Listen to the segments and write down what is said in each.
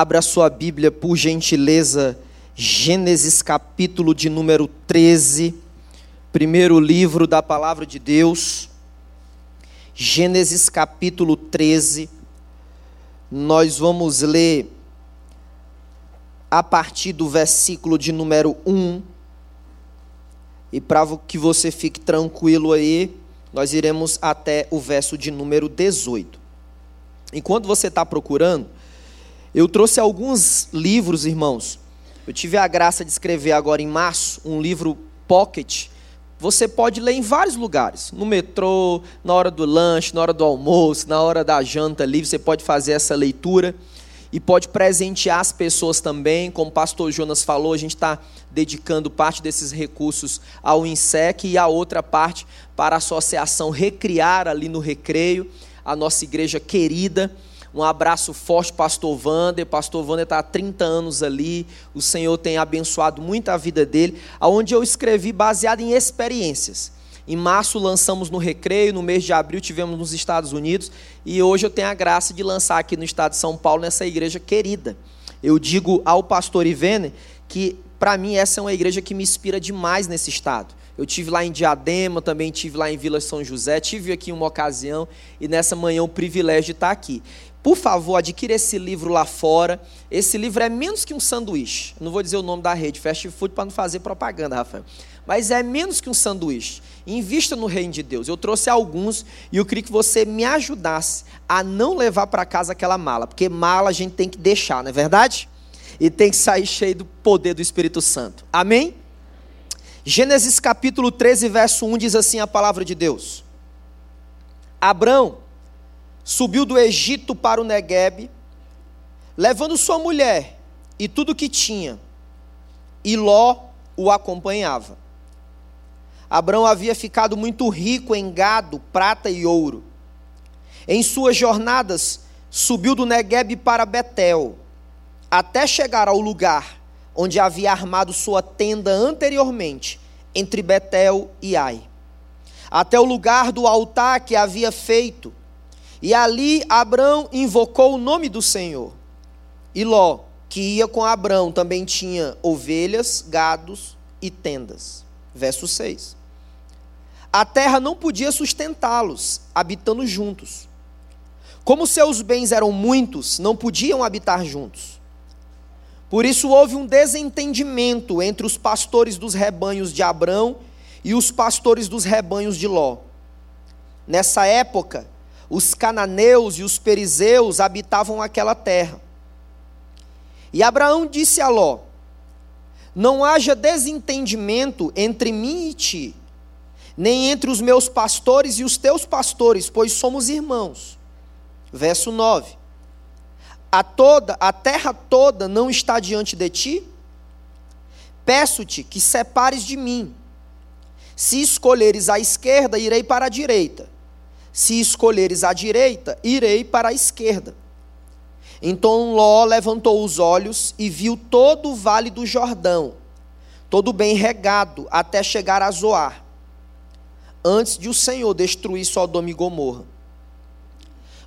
Abra sua Bíblia, por gentileza, Gênesis capítulo de número 13, primeiro livro da palavra de Deus. Gênesis capítulo 13. Nós vamos ler a partir do versículo de número 1. E para que você fique tranquilo aí, nós iremos até o verso de número 18. Enquanto você está procurando, eu trouxe alguns livros, irmãos. Eu tive a graça de escrever agora em março um livro pocket. Você pode ler em vários lugares, no metrô, na hora do lanche, na hora do almoço, na hora da janta livre, você pode fazer essa leitura e pode presentear as pessoas também. Como o pastor Jonas falou, a gente está dedicando parte desses recursos ao INSEC e a outra parte para a associação Recriar ali no Recreio, a nossa igreja querida. Um abraço forte, pastor Wander. Pastor Wander está há 30 anos ali. O Senhor tem abençoado muito a vida dele. Onde eu escrevi baseado em experiências. Em março lançamos no Recreio, no mês de abril tivemos nos Estados Unidos e hoje eu tenho a graça de lançar aqui no estado de São Paulo, nessa igreja querida. Eu digo ao pastor Ivene que, para mim, essa é uma igreja que me inspira demais nesse estado. Eu tive lá em Diadema, também tive lá em Vila São José, tive aqui uma ocasião e nessa manhã o privilégio de estar aqui. Por favor, adquira esse livro lá fora. Esse livro é menos que um sanduíche. Não vou dizer o nome da rede, fast food, para não fazer propaganda, Rafael. Mas é menos que um sanduíche. Invista no reino de Deus. Eu trouxe alguns e eu queria que você me ajudasse a não levar para casa aquela mala. Porque mala a gente tem que deixar, não é verdade? E tem que sair cheio do poder do Espírito Santo. Amém? Gênesis capítulo 13, verso 1 diz assim a palavra de Deus. Abrão subiu do Egito para o Negueb, levando sua mulher e tudo que tinha, e Ló o acompanhava. Abraão havia ficado muito rico em gado, prata e ouro. Em suas jornadas, subiu do Negueb para Betel, até chegar ao lugar onde havia armado sua tenda anteriormente, entre Betel e Ai. Até o lugar do altar que havia feito, e ali Abrão invocou o nome do Senhor. E Ló, que ia com Abrão, também tinha ovelhas, gados e tendas. Verso 6. A terra não podia sustentá-los, habitando juntos. Como seus bens eram muitos, não podiam habitar juntos. Por isso houve um desentendimento entre os pastores dos rebanhos de Abrão e os pastores dos rebanhos de Ló. Nessa época, os cananeus e os perizeus habitavam aquela terra. E Abraão disse a Ló: Não haja desentendimento entre mim e ti, nem entre os meus pastores e os teus pastores, pois somos irmãos. Verso 9. A toda, a terra toda não está diante de ti? Peço-te que separes de mim. Se escolheres a esquerda, irei para a direita se escolheres a direita, irei para a esquerda. Então Ló levantou os olhos e viu todo o vale do Jordão, todo bem regado, até chegar a Zoar, antes de o Senhor destruir Sodoma e Gomorra.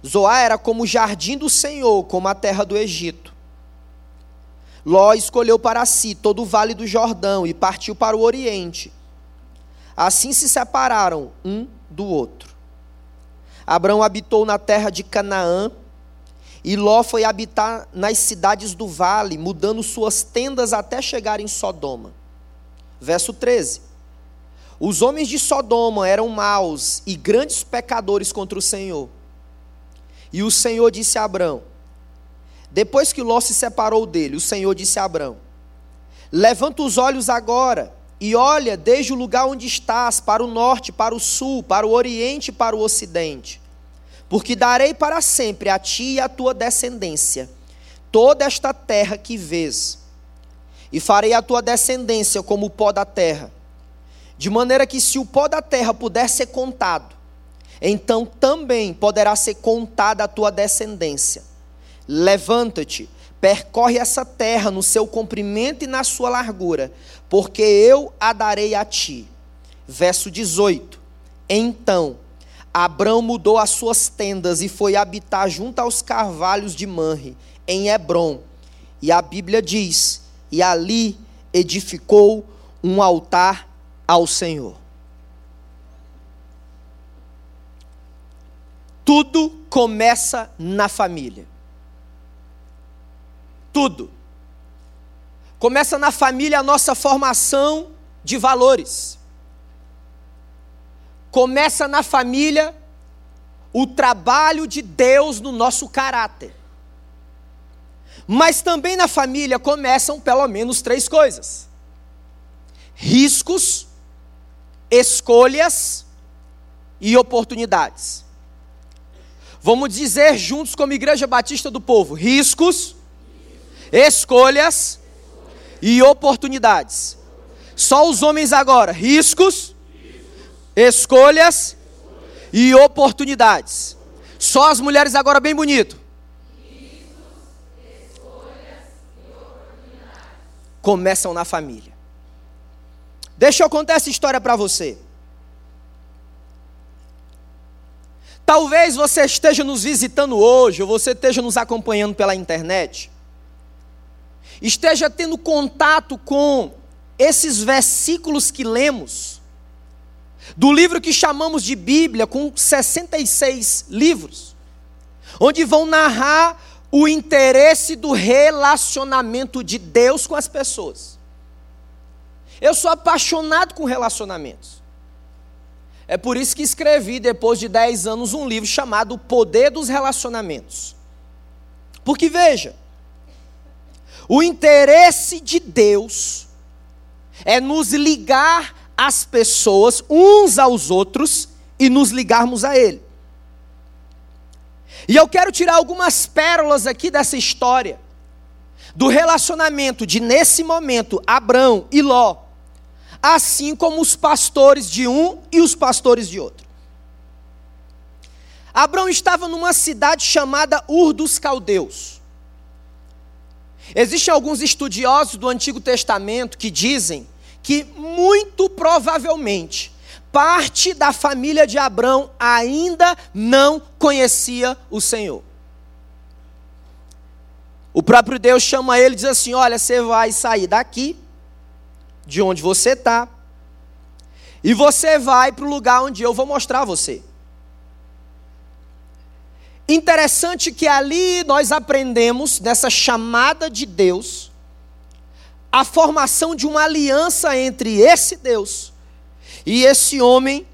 Zoar era como o jardim do Senhor, como a terra do Egito. Ló escolheu para si todo o vale do Jordão e partiu para o oriente. Assim se separaram um do outro. Abraão habitou na terra de Canaã, e Ló foi habitar nas cidades do vale, mudando suas tendas até chegar em Sodoma. Verso 13. Os homens de Sodoma eram maus e grandes pecadores contra o Senhor. E o Senhor disse a Abraão: Depois que Ló se separou dele, o Senhor disse a Abraão: Levanta os olhos agora e olha desde o lugar onde estás, para o norte, para o sul, para o oriente e para o ocidente. Porque darei para sempre a ti e a tua descendência toda esta terra que vês, e farei a tua descendência como o pó da terra, de maneira que se o pó da terra puder ser contado, então também poderá ser contada a tua descendência. Levanta-te Percorre essa terra no seu comprimento e na sua largura, porque eu a darei a ti. Verso 18. Então, Abrão mudou as suas tendas e foi habitar junto aos carvalhos de Manre, em Hebron, E a Bíblia diz: e ali edificou um altar ao Senhor. Tudo começa na família. Tudo. Começa na família a nossa formação de valores. Começa na família o trabalho de Deus no nosso caráter. Mas também na família começam pelo menos três coisas: riscos, escolhas e oportunidades. Vamos dizer juntos como Igreja Batista do Povo: riscos, escolhas e oportunidades. Só os homens agora: riscos, escolhas e oportunidades. Só as mulheres agora, bem bonito. Começam na família. Deixa eu contar essa história para você. Talvez você esteja nos visitando hoje, ou você esteja nos acompanhando pela internet, esteja tendo contato com esses versículos que lemos, do livro que chamamos de Bíblia, com 66 livros, onde vão narrar o interesse do relacionamento de Deus com as pessoas. Eu sou apaixonado com relacionamentos. É por isso que escrevi, depois de 10 anos, um livro chamado O Poder dos Relacionamentos. Porque veja, o interesse de Deus é nos ligar às pessoas, uns aos outros, e nos ligarmos a Ele. E eu quero tirar algumas pérolas aqui dessa história, do relacionamento de, nesse momento, Abrão e Ló, assim como os pastores de um e os pastores de outro. Abraão estava numa cidade chamada Ur dos Caldeus. Existem alguns estudiosos do Antigo Testamento que dizem que, muito provavelmente, parte da família de Abraão ainda não conhecia o Senhor. O próprio Deus chama ele e diz assim: Olha, você vai sair daqui de onde você está, e você vai para o lugar onde eu vou mostrar você. Interessante que ali nós aprendemos, nessa chamada de Deus, a formação de uma aliança entre esse Deus e esse homem,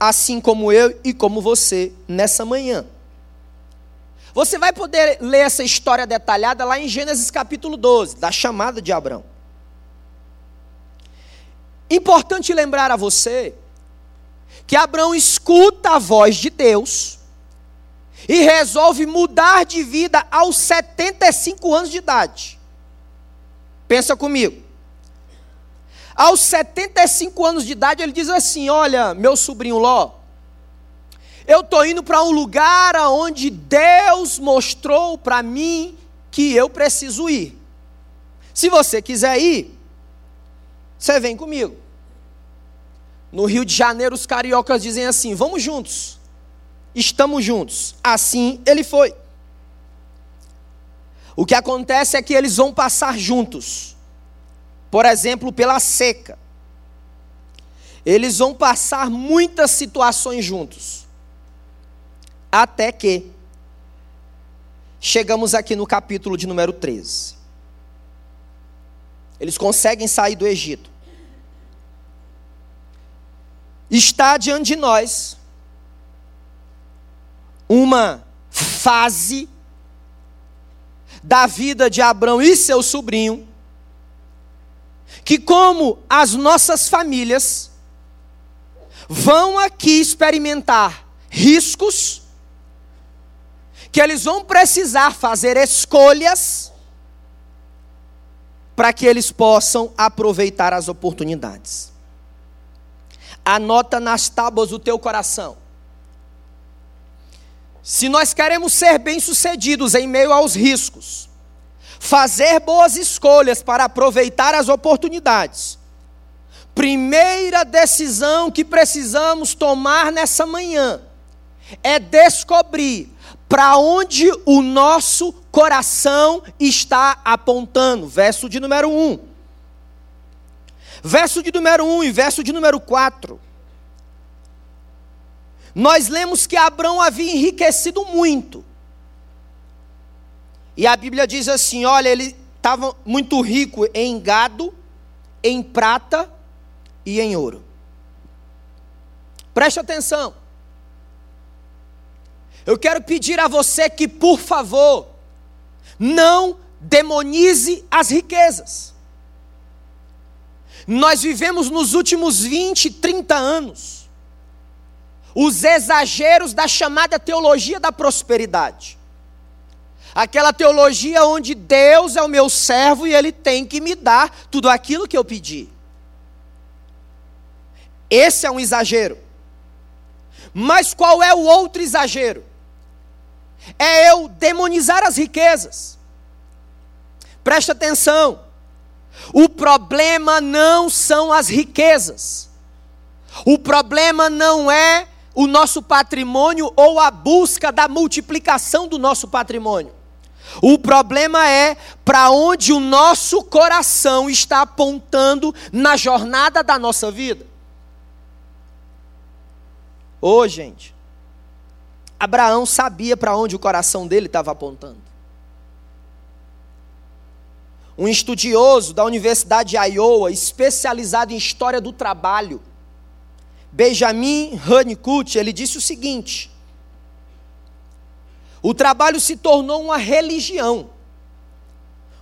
assim como eu e como você, nessa manhã. Você vai poder ler essa história detalhada lá em Gênesis capítulo 12, da chamada de Abraão. Importante lembrar a você que Abraão escuta a voz de Deus e resolve mudar de vida aos 75 anos de idade. Pensa comigo. Aos 75 anos de idade, ele diz assim: Olha, meu sobrinho Ló, eu estou indo para um lugar onde Deus mostrou para mim que eu preciso ir. Se você quiser ir, você vem comigo. No Rio de Janeiro, os cariocas dizem assim: vamos juntos, estamos juntos. Assim ele foi. O que acontece é que eles vão passar juntos, por exemplo, pela seca. Eles vão passar muitas situações juntos, até que chegamos aqui no capítulo de número 13. Eles conseguem sair do Egito está diante de nós uma fase da vida de Abraão e seu sobrinho, que, como as nossas famílias, vão aqui experimentar riscos, que eles vão precisar fazer escolhas para que eles possam aproveitar as oportunidades anota nas tábuas do teu coração. Se nós queremos ser bem-sucedidos em meio aos riscos, fazer boas escolhas para aproveitar as oportunidades, primeira decisão que precisamos tomar nessa manhã é descobrir para onde o nosso coração está apontando. Verso de número 1. Verso de número 1 e verso de número 4. Nós lemos que Abraão havia enriquecido muito. E a Bíblia diz assim: olha, ele estava muito rico em gado, em prata e em ouro. Preste atenção. Eu quero pedir a você que, por favor, não demonize as riquezas. Nós vivemos nos últimos 20, 30 anos os exageros da chamada teologia da prosperidade. Aquela teologia onde Deus é o meu servo e ele tem que me dar tudo aquilo que eu pedi. Esse é um exagero. Mas qual é o outro exagero? É eu demonizar as riquezas. Presta atenção. O problema não são as riquezas. O problema não é o nosso patrimônio ou a busca da multiplicação do nosso patrimônio. O problema é para onde o nosso coração está apontando na jornada da nossa vida. Ô, oh, gente, Abraão sabia para onde o coração dele estava apontando. Um estudioso da Universidade de Iowa, especializado em história do trabalho, Benjamin Honeycutt, ele disse o seguinte: O trabalho se tornou uma religião,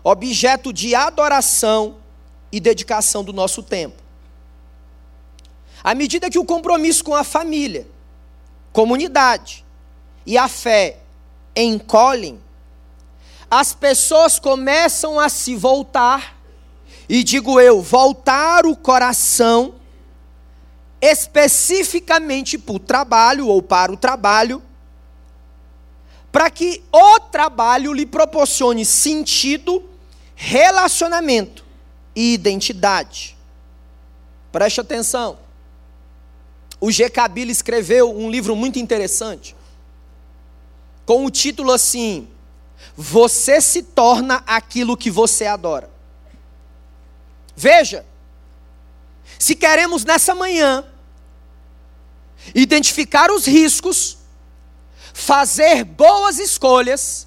objeto de adoração e dedicação do nosso tempo. À medida que o compromisso com a família, comunidade e a fé encolhem, as pessoas começam a se voltar, e digo eu, voltar o coração especificamente para o trabalho ou para o trabalho, para que o trabalho lhe proporcione sentido, relacionamento e identidade. Preste atenção. O G. Kabila escreveu um livro muito interessante, com o título assim: Você se torna aquilo que você adora. Veja, se queremos nessa manhã identificar os riscos, fazer boas escolhas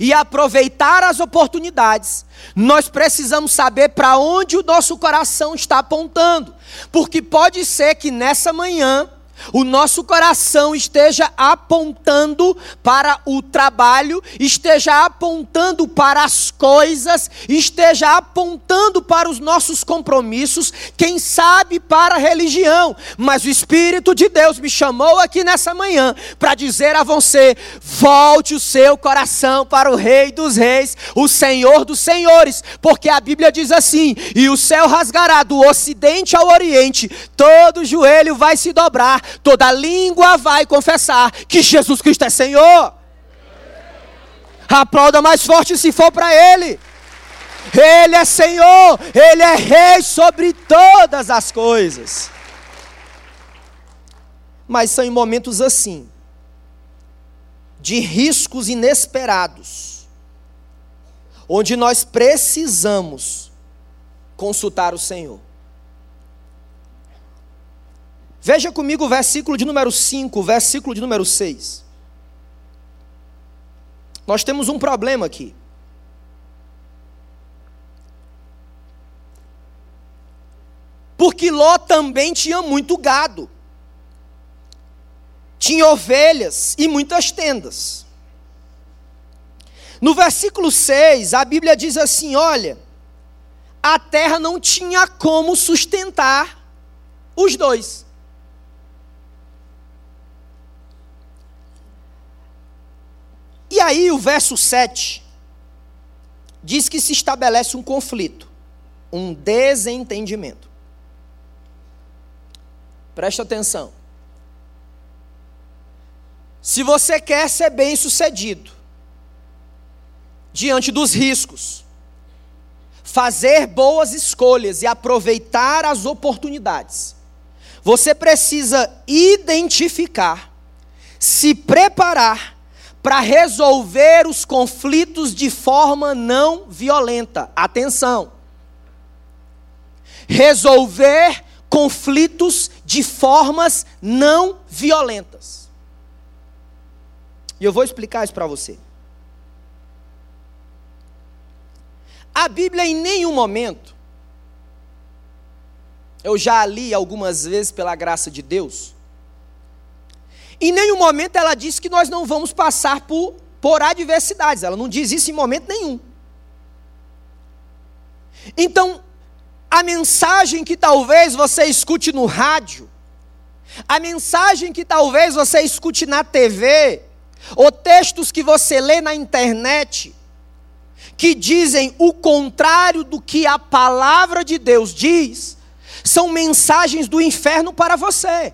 e aproveitar as oportunidades, nós precisamos saber para onde o nosso coração está apontando, porque pode ser que nessa manhã o nosso coração esteja apontando para o trabalho, esteja apontando para as coisas, esteja apontando para os nossos compromissos, quem sabe para a religião. Mas o Espírito de Deus me chamou aqui nessa manhã para dizer a você: volte o seu coração para o Rei dos Reis, o Senhor dos Senhores, porque a Bíblia diz assim: e o céu rasgará do ocidente ao oriente, todo joelho vai se dobrar toda língua vai confessar que Jesus Cristo é Senhor. Aplauda mais forte se for para Ele. Ele é Senhor, Ele é Rei sobre todas as coisas. Mas são em momentos assim, de riscos inesperados, onde nós precisamos consultar o Senhor. Veja comigo o versículo de número 5, o versículo de número 6. Nós temos um problema aqui. Porque Ló também tinha muito gado, tinha ovelhas e muitas tendas. No versículo 6, a Bíblia diz assim: olha, a terra não tinha como sustentar os dois. E aí o verso 7 diz que se estabelece um conflito, um desentendimento. Presta atenção. Se você quer ser bem-sucedido diante dos riscos, fazer boas escolhas e aproveitar as oportunidades, você precisa identificar, se preparar para resolver os conflitos de forma não violenta. Atenção. Resolver conflitos de formas não violentas. E eu vou explicar isso para você. A Bíblia em nenhum momento, eu já li algumas vezes pela graça de Deus, em nenhum momento ela diz que nós não vamos passar por, por adversidades. Ela não diz isso em momento nenhum. Então, a mensagem que talvez você escute no rádio, a mensagem que talvez você escute na TV, ou textos que você lê na internet, que dizem o contrário do que a palavra de Deus diz, são mensagens do inferno para você.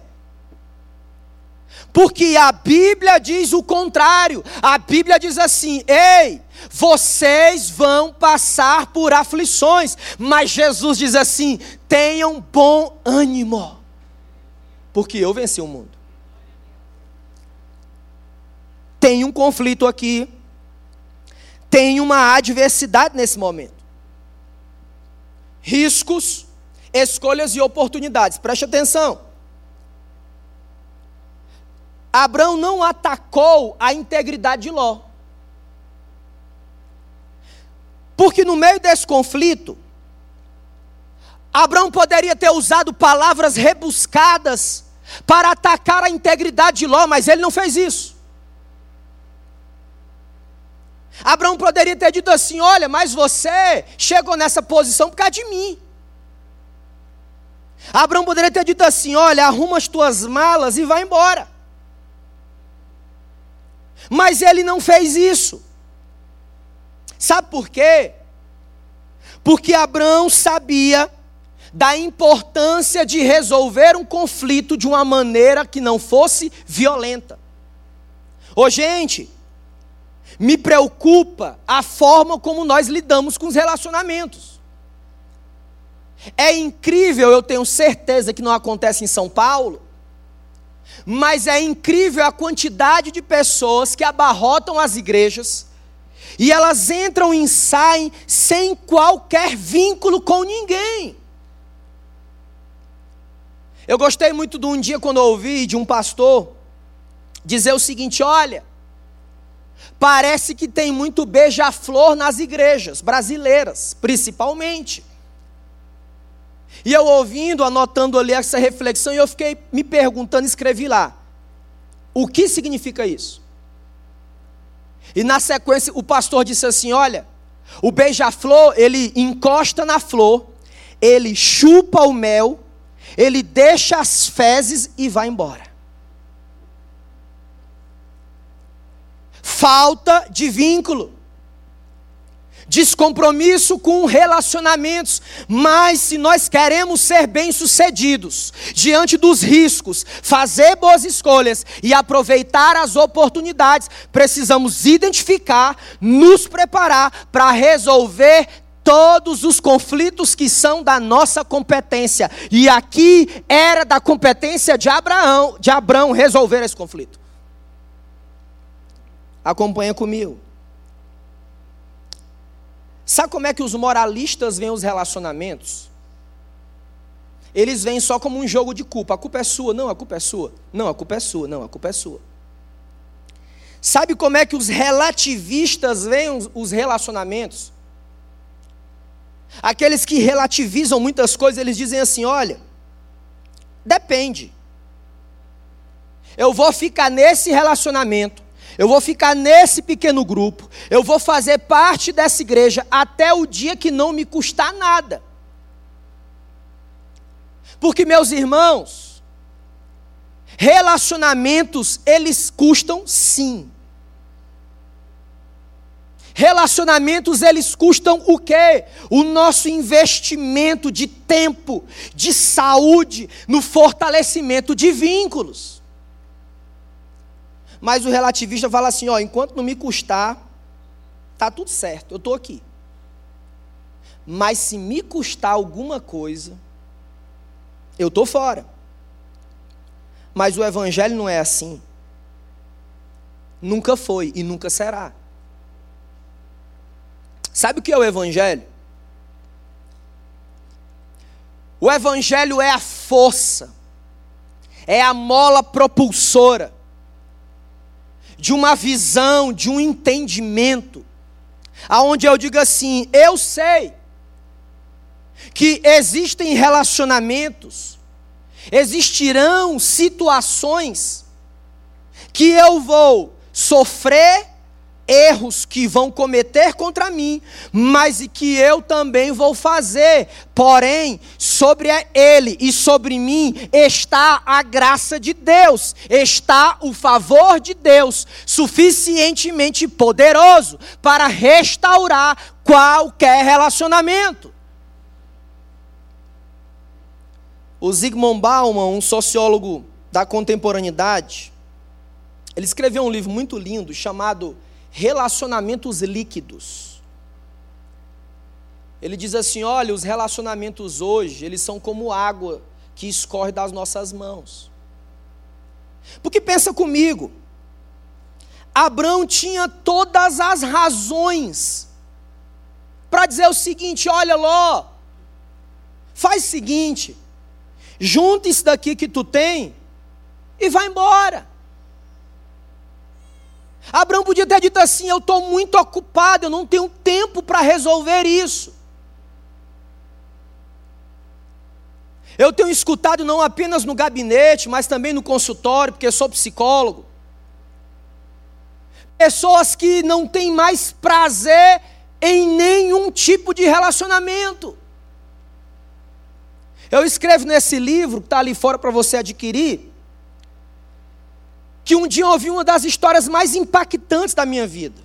Porque a Bíblia diz o contrário. A Bíblia diz assim: ei, vocês vão passar por aflições. Mas Jesus diz assim: tenham bom ânimo, porque eu venci o mundo. Tem um conflito aqui, tem uma adversidade nesse momento. Riscos, escolhas e oportunidades. Preste atenção. Abraão não atacou a integridade de Ló. Porque no meio desse conflito, Abraão poderia ter usado palavras rebuscadas para atacar a integridade de Ló, mas ele não fez isso. Abraão poderia ter dito assim: Olha, mas você chegou nessa posição por causa de mim. Abraão poderia ter dito assim: Olha, arruma as tuas malas e vai embora. Mas ele não fez isso. Sabe por quê? Porque Abraão sabia da importância de resolver um conflito de uma maneira que não fosse violenta. Ô gente, me preocupa a forma como nós lidamos com os relacionamentos. É incrível, eu tenho certeza que não acontece em São Paulo, mas é incrível a quantidade de pessoas que abarrotam as igrejas e elas entram e saem sem qualquer vínculo com ninguém. Eu gostei muito de um dia quando eu ouvi de um pastor dizer o seguinte: olha, parece que tem muito beija-flor nas igrejas brasileiras, principalmente. E eu ouvindo, anotando ali essa reflexão, e eu fiquei me perguntando, escrevi lá: o que significa isso? E na sequência, o pastor disse assim: olha, o beija-flor, ele encosta na flor, ele chupa o mel, ele deixa as fezes e vai embora. Falta de vínculo descompromisso com relacionamentos, mas se nós queremos ser bem-sucedidos diante dos riscos, fazer boas escolhas e aproveitar as oportunidades, precisamos identificar, nos preparar para resolver todos os conflitos que são da nossa competência. E aqui era da competência de Abraão, de Abraão resolver esse conflito. Acompanha comigo. Sabe como é que os moralistas veem os relacionamentos? Eles veem só como um jogo de culpa. A culpa é sua, não, a culpa é sua. Não, a culpa é sua, não, a culpa é sua. Sabe como é que os relativistas veem os relacionamentos? Aqueles que relativizam muitas coisas, eles dizem assim: olha, depende. Eu vou ficar nesse relacionamento eu vou ficar nesse pequeno grupo, eu vou fazer parte dessa igreja até o dia que não me custar nada. Porque, meus irmãos, relacionamentos, eles custam sim. Relacionamentos, eles custam o quê? O nosso investimento de tempo, de saúde, no fortalecimento de vínculos. Mas o relativista fala assim: ó, enquanto não me custar, tá tudo certo, eu estou aqui. Mas se me custar alguma coisa, eu estou fora. Mas o evangelho não é assim. Nunca foi e nunca será. Sabe o que é o Evangelho? O Evangelho é a força, é a mola propulsora de uma visão, de um entendimento, aonde eu digo assim: eu sei que existem relacionamentos, existirão situações que eu vou sofrer erros que vão cometer contra mim, mas que eu também vou fazer. Porém, sobre ele e sobre mim está a graça de Deus, está o favor de Deus, suficientemente poderoso para restaurar qualquer relacionamento. O Zygmunt Bauman, um sociólogo da contemporaneidade, ele escreveu um livro muito lindo chamado relacionamentos líquidos. Ele diz assim: olha, os relacionamentos hoje, eles são como água que escorre das nossas mãos. Porque pensa comigo, Abraão tinha todas as razões para dizer o seguinte: olha, Ló, faz o seguinte, junta isso daqui que tu tem e vai embora. Abraão podia ter dito assim: Eu estou muito ocupado, eu não tenho tempo para resolver isso. Eu tenho escutado não apenas no gabinete, mas também no consultório, porque sou psicólogo. Pessoas que não têm mais prazer em nenhum tipo de relacionamento. Eu escrevo nesse livro, que está ali fora para você adquirir, que um dia ouvi uma das histórias mais impactantes da minha vida.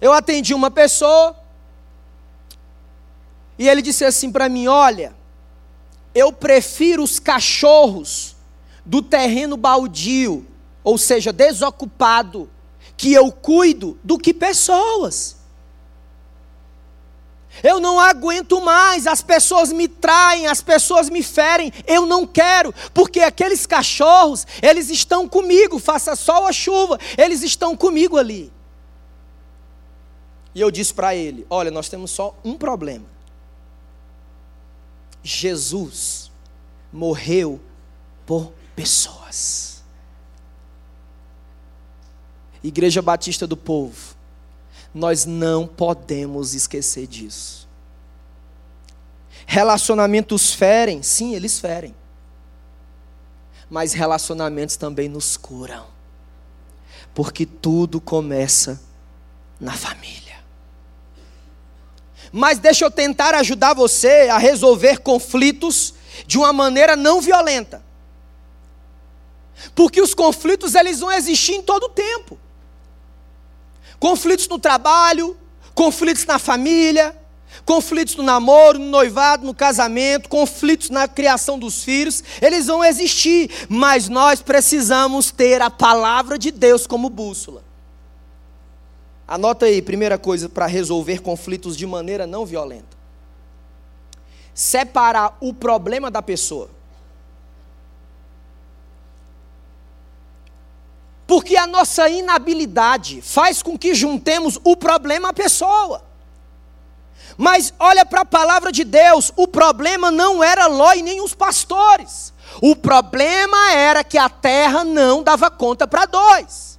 Eu atendi uma pessoa e ele disse assim para mim: Olha, eu prefiro os cachorros do terreno baldio, ou seja, desocupado, que eu cuido, do que pessoas. Eu não aguento mais, as pessoas me traem, as pessoas me ferem. Eu não quero, porque aqueles cachorros, eles estão comigo, faça sol ou chuva, eles estão comigo ali. E eu disse para ele: Olha, nós temos só um problema. Jesus morreu por pessoas. Igreja Batista do Povo nós não podemos esquecer disso. Relacionamentos ferem, sim, eles ferem. Mas relacionamentos também nos curam. Porque tudo começa na família. Mas deixa eu tentar ajudar você a resolver conflitos de uma maneira não violenta. Porque os conflitos eles vão existir em todo o tempo conflitos no trabalho, conflitos na família, conflitos no namoro, no noivado, no casamento, conflitos na criação dos filhos, eles vão existir, mas nós precisamos ter a palavra de Deus como bússola. Anota aí, primeira coisa para resolver conflitos de maneira não violenta. Separar o problema da pessoa. Porque a nossa inabilidade faz com que juntemos o problema à pessoa. Mas olha para a palavra de Deus, o problema não era Ló e nem os pastores. O problema era que a terra não dava conta para dois.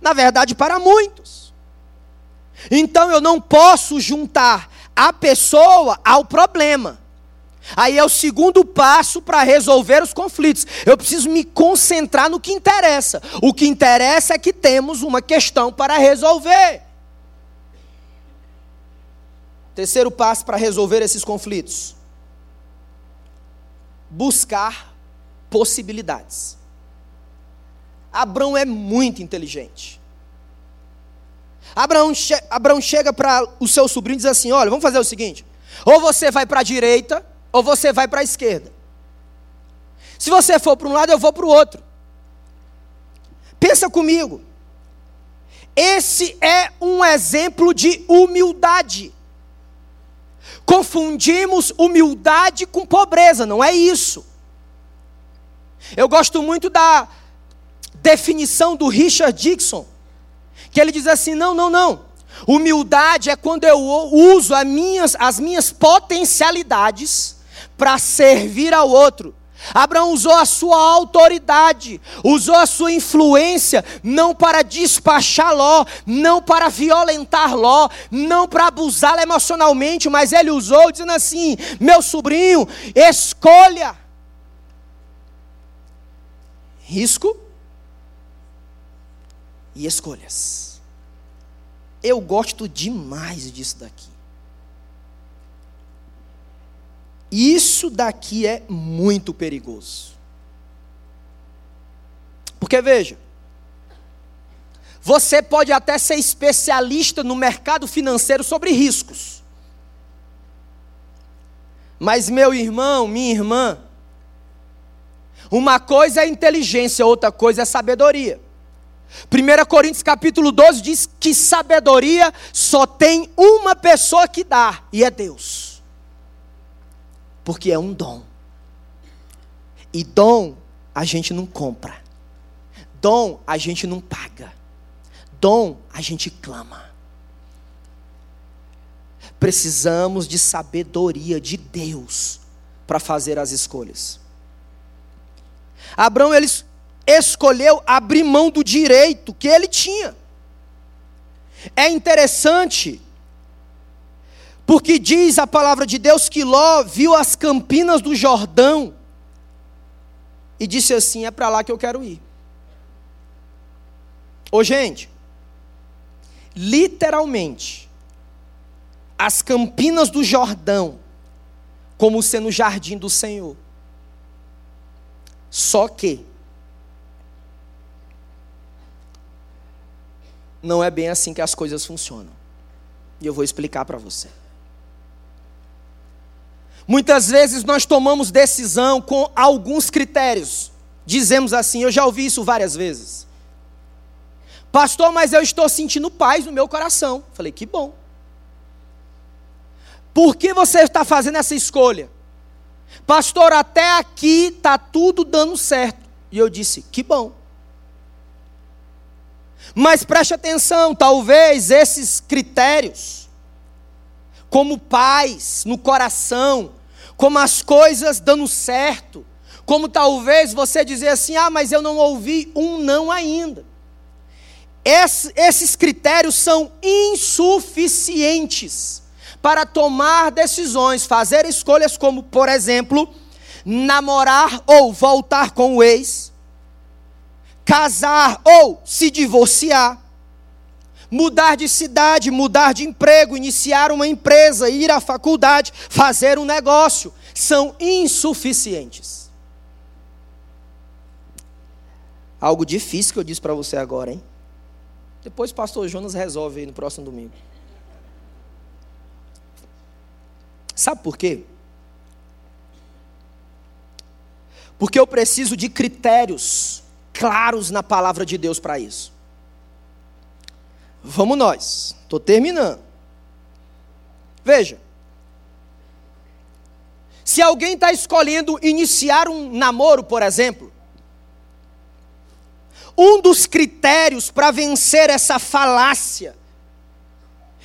Na verdade, para muitos. Então eu não posso juntar a pessoa ao problema. Aí é o segundo passo para resolver os conflitos. Eu preciso me concentrar no que interessa. O que interessa é que temos uma questão para resolver. Terceiro passo para resolver esses conflitos: buscar possibilidades. Abraão é muito inteligente. Abraão, che Abraão chega para o seu sobrinho e diz assim: Olha, vamos fazer o seguinte: ou você vai para a direita ou você vai para a esquerda. Se você for para um lado, eu vou para o outro. Pensa comigo. Esse é um exemplo de humildade. Confundimos humildade com pobreza, não é isso. Eu gosto muito da definição do Richard Dixon, que ele diz assim: não, não, não. Humildade é quando eu uso as minhas, as minhas potencialidades para servir ao outro. Abraão usou a sua autoridade, usou a sua influência, não para despachar Ló, não para violentar Ló, não para abusá-lo emocionalmente, mas ele usou dizendo assim: meu sobrinho, escolha. Risco e escolhas. Eu gosto demais disso daqui. Isso daqui é muito perigoso. Porque veja, você pode até ser especialista no mercado financeiro sobre riscos. Mas, meu irmão, minha irmã, uma coisa é inteligência, outra coisa é sabedoria. 1 Coríntios capítulo 12 diz que sabedoria só tem uma pessoa que dá, e é Deus. Porque é um dom. E dom a gente não compra. Dom a gente não paga. Dom a gente clama. Precisamos de sabedoria de Deus para fazer as escolhas. Abraão ele escolheu abrir mão do direito que ele tinha. É interessante, porque diz a palavra de Deus que Ló viu as campinas do Jordão e disse assim: é para lá que eu quero ir. Ô gente, literalmente, as campinas do Jordão, como sendo o jardim do Senhor. Só que não é bem assim que as coisas funcionam. E eu vou explicar para você. Muitas vezes nós tomamos decisão com alguns critérios. Dizemos assim, eu já ouvi isso várias vezes. Pastor, mas eu estou sentindo paz no meu coração. Falei, que bom. Por que você está fazendo essa escolha? Pastor, até aqui está tudo dando certo. E eu disse, que bom. Mas preste atenção, talvez esses critérios, como paz no coração, como as coisas dando certo, como talvez você dizer assim: ah, mas eu não ouvi um não ainda. esses critérios são insuficientes para tomar decisões, fazer escolhas como, por exemplo, namorar ou voltar com o ex, casar ou se divorciar, mudar de cidade, mudar de emprego, iniciar uma empresa, ir à faculdade, fazer um negócio, são insuficientes. Algo difícil que eu disse para você agora, hein? Depois o pastor Jonas resolve aí no próximo domingo. Sabe por quê? Porque eu preciso de critérios claros na palavra de Deus para isso. Vamos nós, estou terminando. Veja, se alguém está escolhendo iniciar um namoro, por exemplo, um dos critérios para vencer essa falácia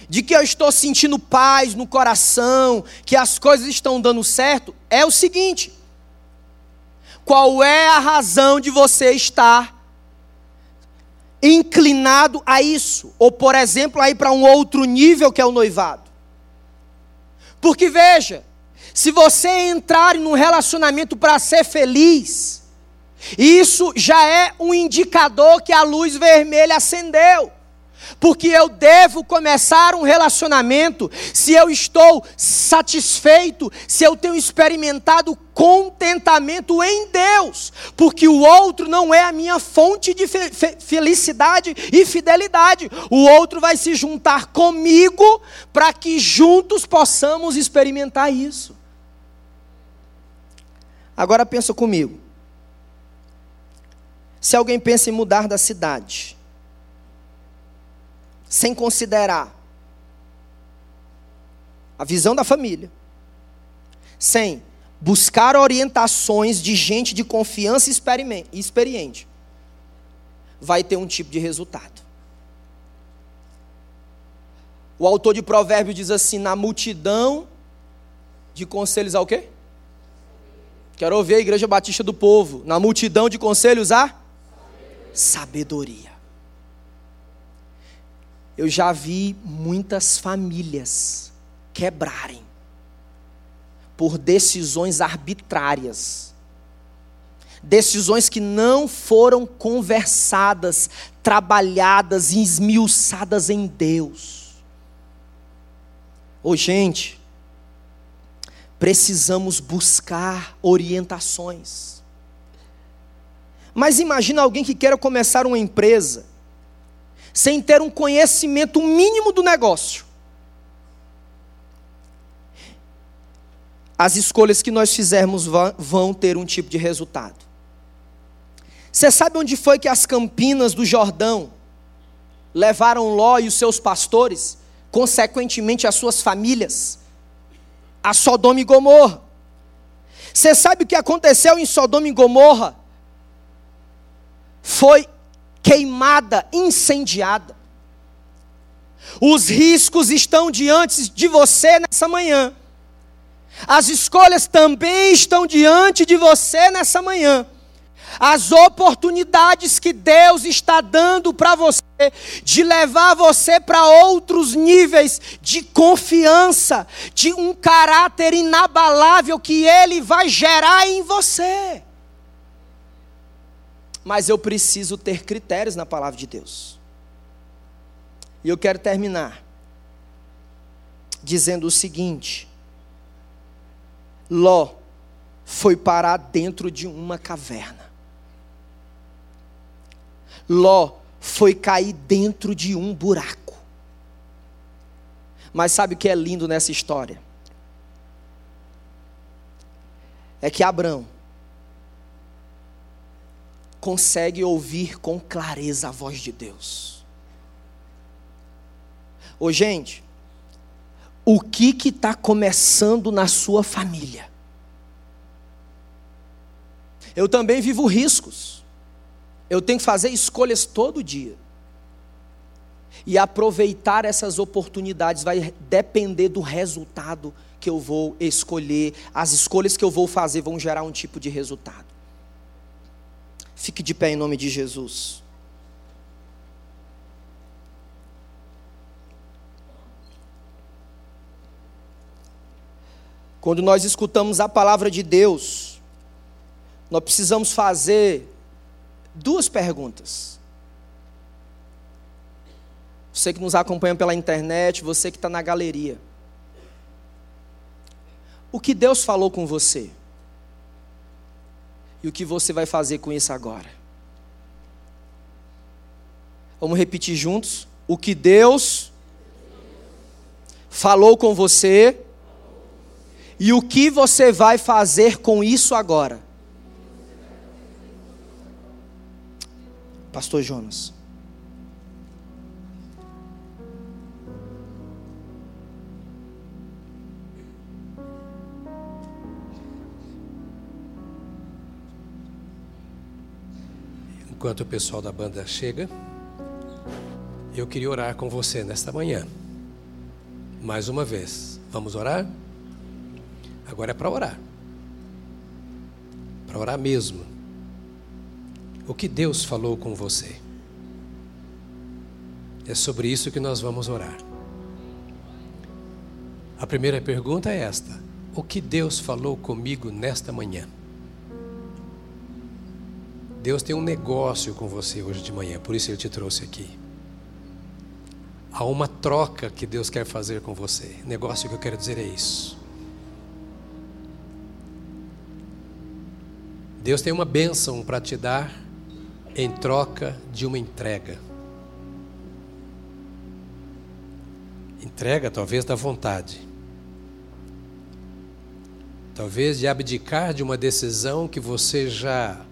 de que eu estou sentindo paz no coração, que as coisas estão dando certo, é o seguinte: qual é a razão de você estar inclinado a isso? Ou, por exemplo, aí para um outro nível que é o noivado. Porque veja, se você entrar em um relacionamento para ser feliz, isso já é um indicador que a luz vermelha acendeu porque eu devo começar um relacionamento se eu estou satisfeito, se eu tenho experimentado contentamento em Deus, porque o outro não é a minha fonte de fe felicidade e fidelidade. O outro vai se juntar comigo para que juntos possamos experimentar isso. Agora pensa comigo. Se alguém pensa em mudar da cidade, sem considerar a visão da família, sem buscar orientações de gente de confiança e experiente, vai ter um tipo de resultado. O autor de Provérbios diz assim: na multidão de conselhos ao quê? Quero ouvir a igreja batista do povo. Na multidão de conselhos a sabedoria. Eu já vi muitas famílias quebrarem por decisões arbitrárias. Decisões que não foram conversadas, trabalhadas esmiuçadas em Deus. Ô oh, gente, precisamos buscar orientações. Mas imagina alguém que queira começar uma empresa sem ter um conhecimento mínimo do negócio. As escolhas que nós fizermos vão ter um tipo de resultado. Você sabe onde foi que as campinas do Jordão levaram Ló e os seus pastores, consequentemente as suas famílias, a Sodoma e Gomorra? Você sabe o que aconteceu em Sodoma e Gomorra? Foi queimada, incendiada. Os riscos estão diante de você nessa manhã. As escolhas também estão diante de você nessa manhã. As oportunidades que Deus está dando para você, de levar você para outros níveis de confiança, de um caráter inabalável que Ele vai gerar em você mas eu preciso ter critérios na palavra de Deus. E eu quero terminar dizendo o seguinte: Ló foi parar dentro de uma caverna. Ló foi cair dentro de um buraco. Mas sabe o que é lindo nessa história? É que Abraão consegue ouvir com clareza a voz de Deus. Ô gente, o que que está começando na sua família? Eu também vivo riscos. Eu tenho que fazer escolhas todo dia. E aproveitar essas oportunidades vai depender do resultado que eu vou escolher. As escolhas que eu vou fazer vão gerar um tipo de resultado. Fique de pé em nome de Jesus. Quando nós escutamos a palavra de Deus, nós precisamos fazer duas perguntas. Você que nos acompanha pela internet, você que está na galeria. O que Deus falou com você? E o que você vai fazer com isso agora. Vamos repetir juntos? O que Deus falou com você e o que você vai fazer com isso agora. Pastor Jonas. Enquanto o pessoal da banda chega, eu queria orar com você nesta manhã. Mais uma vez, vamos orar? Agora é para orar. Para orar mesmo. O que Deus falou com você? É sobre isso que nós vamos orar. A primeira pergunta é esta: O que Deus falou comigo nesta manhã? Deus tem um negócio com você hoje de manhã, por isso Ele te trouxe aqui. Há uma troca que Deus quer fazer com você. Negócio que eu quero dizer é isso. Deus tem uma bênção para te dar em troca de uma entrega. Entrega, talvez, da vontade. Talvez de abdicar de uma decisão que você já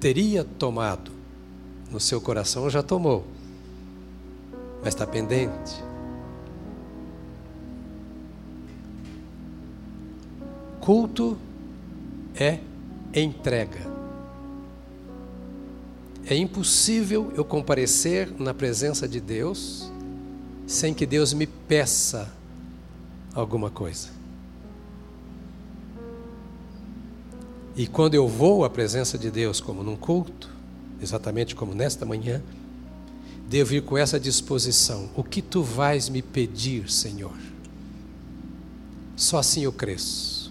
teria tomado no seu coração, já tomou, mas está pendente. Culto é entrega, É impossível eu comparecer na presença de Deus sem que Deus me peça alguma coisa. E quando eu vou à presença de Deus, como num culto, exatamente como nesta manhã, devo ir com essa disposição: o que tu vais me pedir, Senhor? Só assim eu cresço.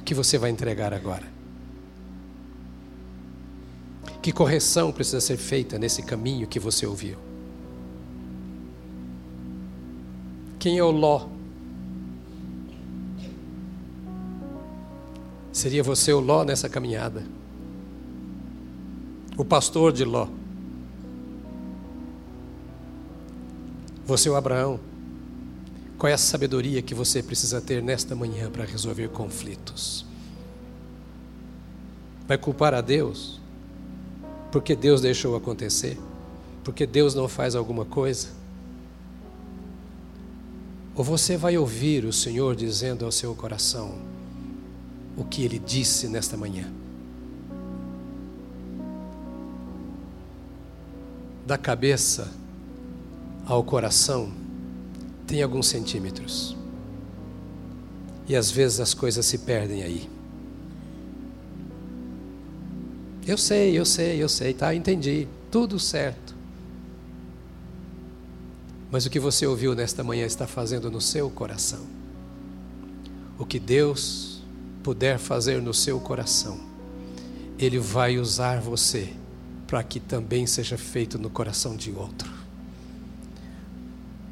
O que você vai entregar agora? Que correção precisa ser feita nesse caminho que você ouviu? Quem é o Ló? Seria você o Ló nessa caminhada? O pastor de Ló? Você é o Abraão? Qual é a sabedoria que você precisa ter nesta manhã para resolver conflitos? Vai culpar a Deus? Porque Deus deixou acontecer? Porque Deus não faz alguma coisa? Ou você vai ouvir o Senhor dizendo ao seu coração o que ele disse nesta manhã? Da cabeça ao coração, tem alguns centímetros. E às vezes as coisas se perdem aí. Eu sei, eu sei, eu sei, tá? Entendi. Tudo certo. Mas o que você ouviu nesta manhã está fazendo no seu coração. O que Deus puder fazer no seu coração, Ele vai usar você para que também seja feito no coração de outro.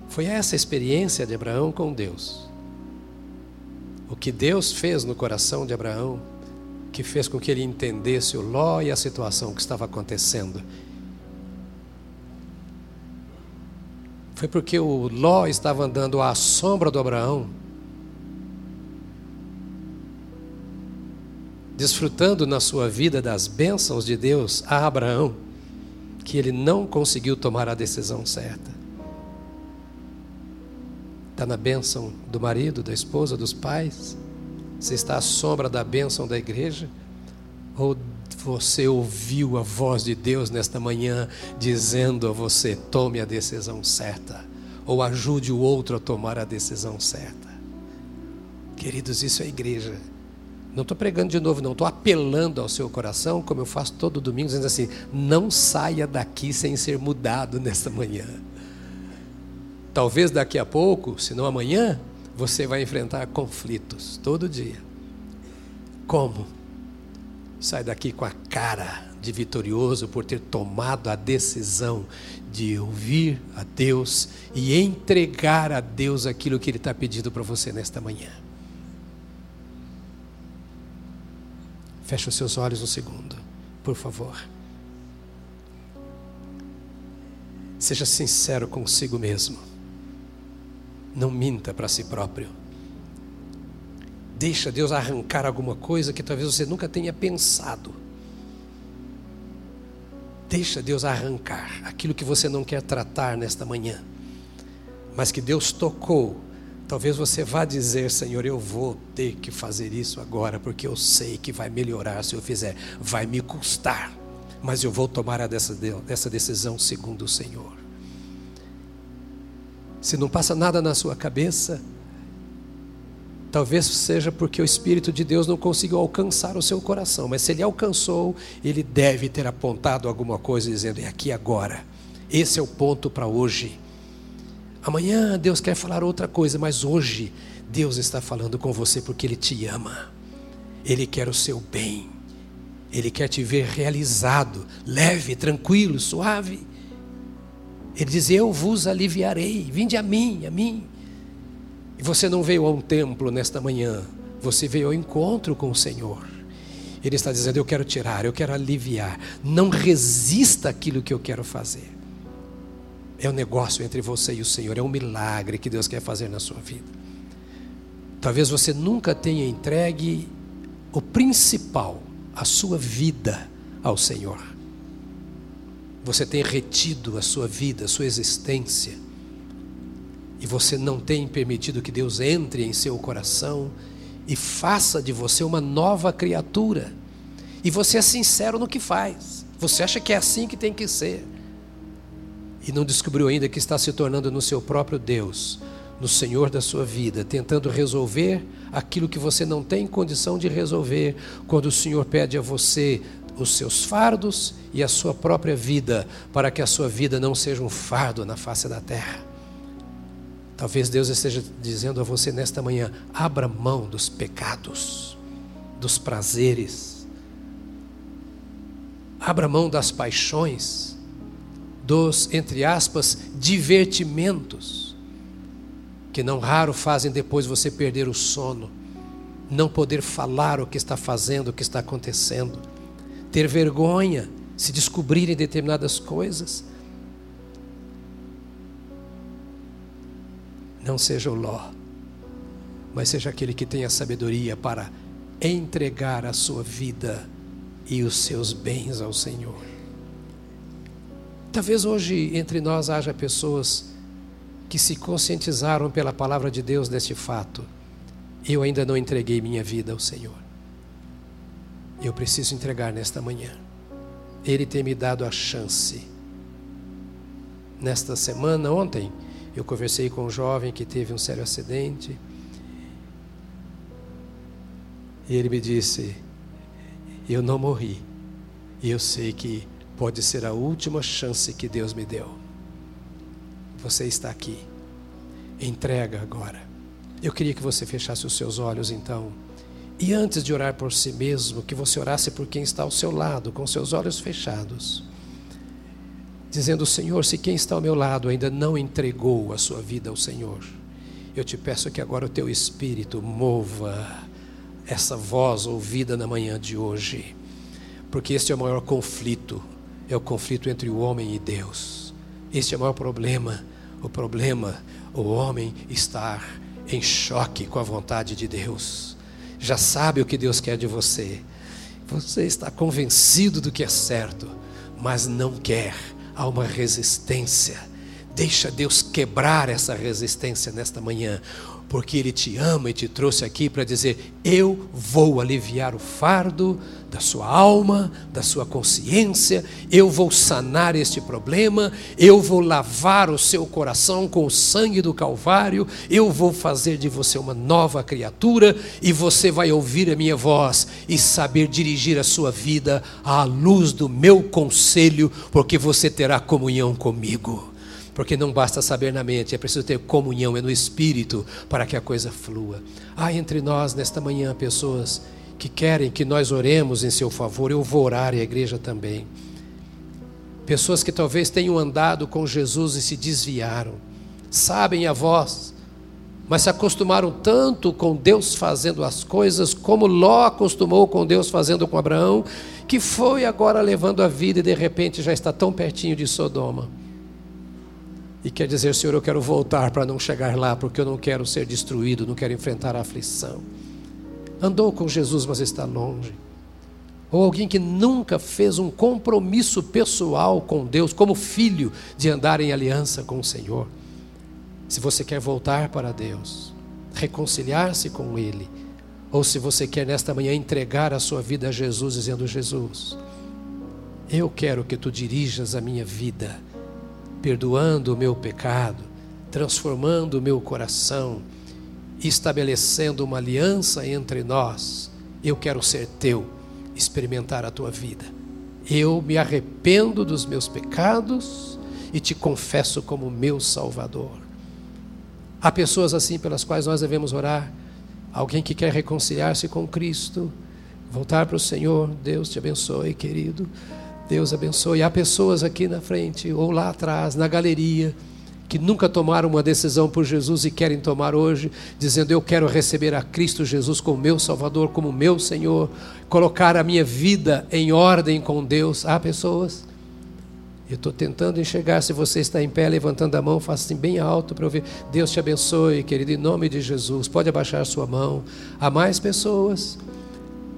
Foi essa a experiência de Abraão com Deus. O que Deus fez no coração de Abraão, que fez com que ele entendesse o Ló e a situação que estava acontecendo. Foi porque o Ló estava andando à sombra do Abraão, desfrutando na sua vida das bênçãos de Deus a Abraão, que ele não conseguiu tomar a decisão certa. Está na bênção do marido, da esposa, dos pais? Você está à sombra da bênção da igreja? Ou você ouviu a voz de Deus nesta manhã dizendo a você: tome a decisão certa? Ou ajude o outro a tomar a decisão certa? Queridos, isso é igreja. Não estou pregando de novo, não. Estou apelando ao seu coração, como eu faço todo domingo, dizendo assim: não saia daqui sem ser mudado nesta manhã. Talvez daqui a pouco, se não amanhã, você vai enfrentar conflitos todo dia. Como? Sai daqui com a cara de vitorioso por ter tomado a decisão de ouvir a Deus e entregar a Deus aquilo que Ele está pedindo para você nesta manhã. Feche os seus olhos um segundo, por favor. Seja sincero consigo mesmo. Não minta para si próprio. Deixa Deus arrancar alguma coisa que talvez você nunca tenha pensado. Deixa Deus arrancar aquilo que você não quer tratar nesta manhã, mas que Deus tocou. Talvez você vá dizer, Senhor, eu vou ter que fazer isso agora, porque eu sei que vai melhorar se eu fizer. Vai me custar, mas eu vou tomar dessa decisão segundo o Senhor se não passa nada na sua cabeça, talvez seja porque o Espírito de Deus não conseguiu alcançar o seu coração, mas se ele alcançou, ele deve ter apontado alguma coisa dizendo: é aqui agora, esse é o ponto para hoje. Amanhã Deus quer falar outra coisa, mas hoje Deus está falando com você porque Ele te ama, Ele quer o seu bem, Ele quer te ver realizado, leve, tranquilo, suave. Ele diz: Eu vos aliviarei, vinde a mim, a mim. E você não veio a um templo nesta manhã, você veio ao encontro com o Senhor. Ele está dizendo: Eu quero tirar, eu quero aliviar. Não resista àquilo que eu quero fazer. É um negócio entre você e o Senhor, é um milagre que Deus quer fazer na sua vida. Talvez você nunca tenha entregue o principal, a sua vida, ao Senhor você tem retido a sua vida, a sua existência, e você não tem permitido que Deus entre em seu coração e faça de você uma nova criatura. E você é sincero no que faz. Você acha que é assim que tem que ser. E não descobriu ainda que está se tornando no seu próprio Deus, no Senhor da sua vida, tentando resolver aquilo que você não tem condição de resolver, quando o Senhor pede a você os seus fardos e a sua própria vida, para que a sua vida não seja um fardo na face da terra. Talvez Deus esteja dizendo a você nesta manhã: abra mão dos pecados, dos prazeres, abra mão das paixões, dos, entre aspas, divertimentos, que não raro fazem depois você perder o sono, não poder falar o que está fazendo, o que está acontecendo, ter vergonha, se descobrirem determinadas coisas Não seja o Ló, mas seja aquele que tem a sabedoria para entregar a sua vida e os seus bens ao Senhor. Talvez hoje entre nós haja pessoas que se conscientizaram pela palavra de Deus deste fato. Eu ainda não entreguei minha vida ao Senhor. Eu preciso entregar nesta manhã. Ele tem me dado a chance. Nesta semana, ontem, eu conversei com um jovem que teve um sério acidente. E ele me disse: Eu não morri. E eu sei que pode ser a última chance que Deus me deu. Você está aqui. Entrega agora. Eu queria que você fechasse os seus olhos então. E antes de orar por si mesmo, que você orasse por quem está ao seu lado, com seus olhos fechados dizendo: Senhor, se quem está ao meu lado ainda não entregou a sua vida ao Senhor, eu te peço que agora o teu espírito mova essa voz ouvida na manhã de hoje, porque este é o maior conflito é o conflito entre o homem e Deus. Este é o maior problema. O problema, o homem estar em choque com a vontade de Deus. Já sabe o que Deus quer de você. Você está convencido do que é certo, mas não quer há uma resistência. Deixa Deus quebrar essa resistência nesta manhã, porque Ele te ama e te trouxe aqui para dizer: Eu vou aliviar o fardo da sua alma, da sua consciência, eu vou sanar este problema, eu vou lavar o seu coração com o sangue do Calvário, eu vou fazer de você uma nova criatura e você vai ouvir a minha voz e saber dirigir a sua vida à luz do meu conselho, porque você terá comunhão comigo. Porque não basta saber na mente, é preciso ter comunhão, é no espírito, para que a coisa flua. Há entre nós, nesta manhã, pessoas que querem que nós oremos em seu favor, eu vou orar e a igreja também. Pessoas que talvez tenham andado com Jesus e se desviaram, sabem a voz, mas se acostumaram tanto com Deus fazendo as coisas, como Ló acostumou com Deus fazendo com Abraão, que foi agora levando a vida e de repente já está tão pertinho de Sodoma e quer dizer, Senhor, eu quero voltar para não chegar lá, porque eu não quero ser destruído, não quero enfrentar a aflição. Andou com Jesus, mas está longe. Ou alguém que nunca fez um compromisso pessoal com Deus, como filho, de andar em aliança com o Senhor. Se você quer voltar para Deus, reconciliar-se com Ele, ou se você quer nesta manhã entregar a sua vida a Jesus, dizendo: Jesus, eu quero que tu dirijas a minha vida perdoando o meu pecado, transformando o meu coração, estabelecendo uma aliança entre nós. Eu quero ser teu, experimentar a tua vida. Eu me arrependo dos meus pecados e te confesso como meu Salvador. Há pessoas assim pelas quais nós devemos orar. Alguém que quer reconciliar-se com Cristo, voltar para o Senhor. Deus te abençoe, querido. Deus abençoe. Há pessoas aqui na frente ou lá atrás, na galeria, que nunca tomaram uma decisão por Jesus e querem tomar hoje, dizendo: Eu quero receber a Cristo Jesus como meu Salvador, como meu Senhor, colocar a minha vida em ordem com Deus. Há pessoas. Eu estou tentando enxergar. Se você está em pé, levantando a mão, faça assim bem alto para eu ver. Deus te abençoe, querido, em nome de Jesus. Pode abaixar sua mão. Há mais pessoas.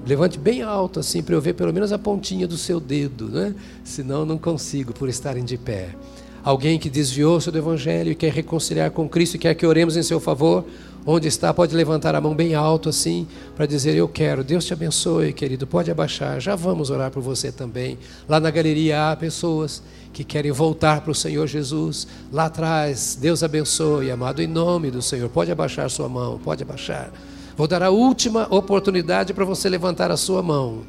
Levante bem alto assim para eu ver pelo menos a pontinha do seu dedo, né? Senão não consigo por estarem de pé. Alguém que desviou-se do Evangelho e quer reconciliar com Cristo e quer que oremos em seu favor? Onde está, pode levantar a mão bem alto assim, para dizer: Eu quero. Deus te abençoe, querido. Pode abaixar. Já vamos orar por você também. Lá na galeria há pessoas que querem voltar para o Senhor Jesus. Lá atrás, Deus abençoe, amado, em nome do Senhor. Pode abaixar sua mão, pode abaixar. Vou dar a última oportunidade para você levantar a sua mão.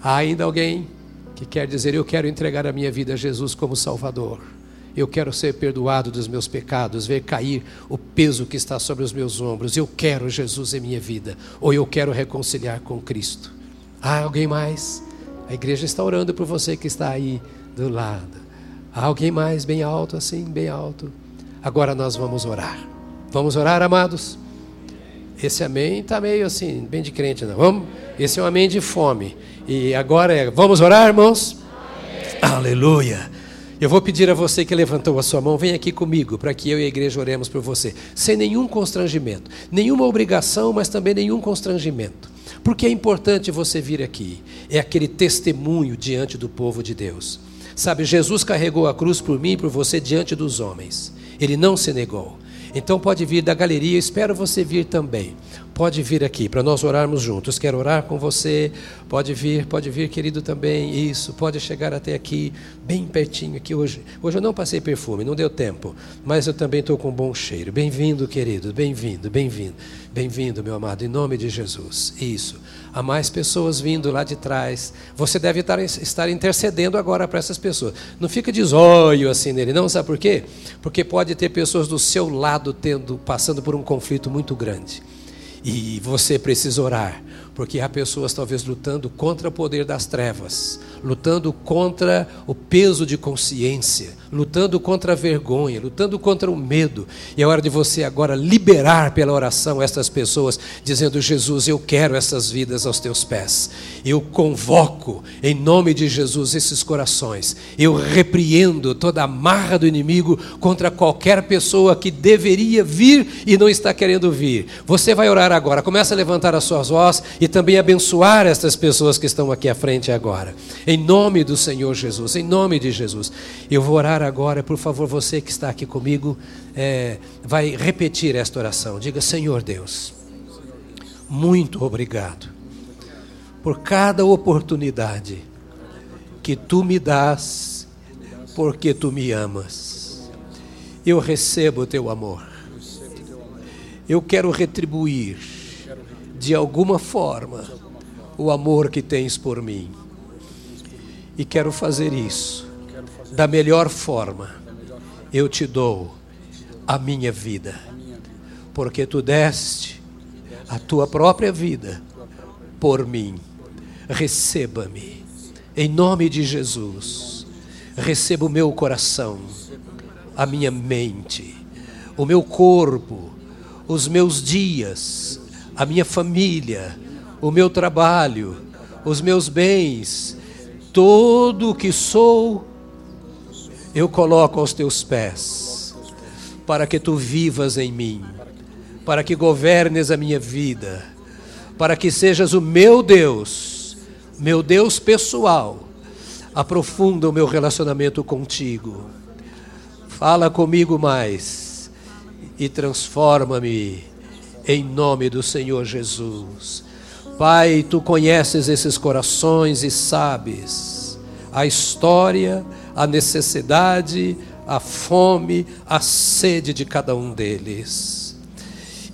Há ainda alguém que quer dizer: Eu quero entregar a minha vida a Jesus como Salvador. Eu quero ser perdoado dos meus pecados, ver cair o peso que está sobre os meus ombros. Eu quero Jesus em minha vida. Ou eu quero reconciliar com Cristo. Há alguém mais? A igreja está orando por você que está aí do lado. Há alguém mais, bem alto assim, bem alto. Agora nós vamos orar. Vamos orar, amados? Esse amém está meio assim, bem de crente, não. Vamos? Esse é um amém de fome. E agora é, vamos orar, irmãos? Amém. Aleluia. Eu vou pedir a você que levantou a sua mão, vem aqui comigo, para que eu e a igreja oremos por você, sem nenhum constrangimento, nenhuma obrigação, mas também nenhum constrangimento. Porque é importante você vir aqui, é aquele testemunho diante do povo de Deus. Sabe, Jesus carregou a cruz por mim e por você diante dos homens, ele não se negou. Então pode vir da galeria, espero você vir também. Pode vir aqui para nós orarmos juntos. Quero orar com você. Pode vir, pode vir, querido também. Isso, pode chegar até aqui, bem pertinho aqui hoje. Hoje eu não passei perfume, não deu tempo, mas eu também estou com um bom cheiro. Bem-vindo, querido. Bem-vindo, bem-vindo. Bem-vindo, meu amado, em nome de Jesus. Isso. Há mais pessoas vindo lá de trás. Você deve estar, estar intercedendo agora para essas pessoas. Não fica de zóio assim nele, não. Sabe por quê? Porque pode ter pessoas do seu lado tendo, passando por um conflito muito grande. E você precisa orar, porque há pessoas talvez lutando contra o poder das trevas, lutando contra o peso de consciência, lutando contra a vergonha, lutando contra o medo. E é hora de você agora liberar pela oração essas pessoas, dizendo: Jesus, eu quero essas vidas aos teus pés. Eu convoco, em nome de Jesus, esses corações. Eu repreendo toda a marra do inimigo contra qualquer pessoa que deveria vir e não está querendo vir. Você vai orar agora, começa a levantar as suas vozes e também abençoar essas pessoas que estão aqui à frente agora. Em nome do Senhor Jesus, em nome de Jesus. Eu vou orar agora, por favor, você que está aqui comigo, é, vai repetir esta oração. Diga: Senhor Deus, muito obrigado por cada oportunidade que tu me dás, porque tu me amas. Eu recebo o teu amor. Eu quero retribuir de alguma forma o amor que tens por mim. E quero fazer isso da melhor forma. Eu te dou a minha vida, porque tu deste a tua própria vida por mim. Receba-me, em nome de Jesus. Receba o meu coração, a minha mente, o meu corpo, os meus dias, a minha família, o meu trabalho, os meus bens, tudo o que sou, eu coloco aos teus pés, para que tu vivas em mim, para que governes a minha vida, para que sejas o meu Deus, meu Deus pessoal. Aprofunda o meu relacionamento contigo. Fala comigo mais e transforma-me em nome do Senhor Jesus. Pai, tu conheces esses corações e sabes a história, a necessidade, a fome, a sede de cada um deles.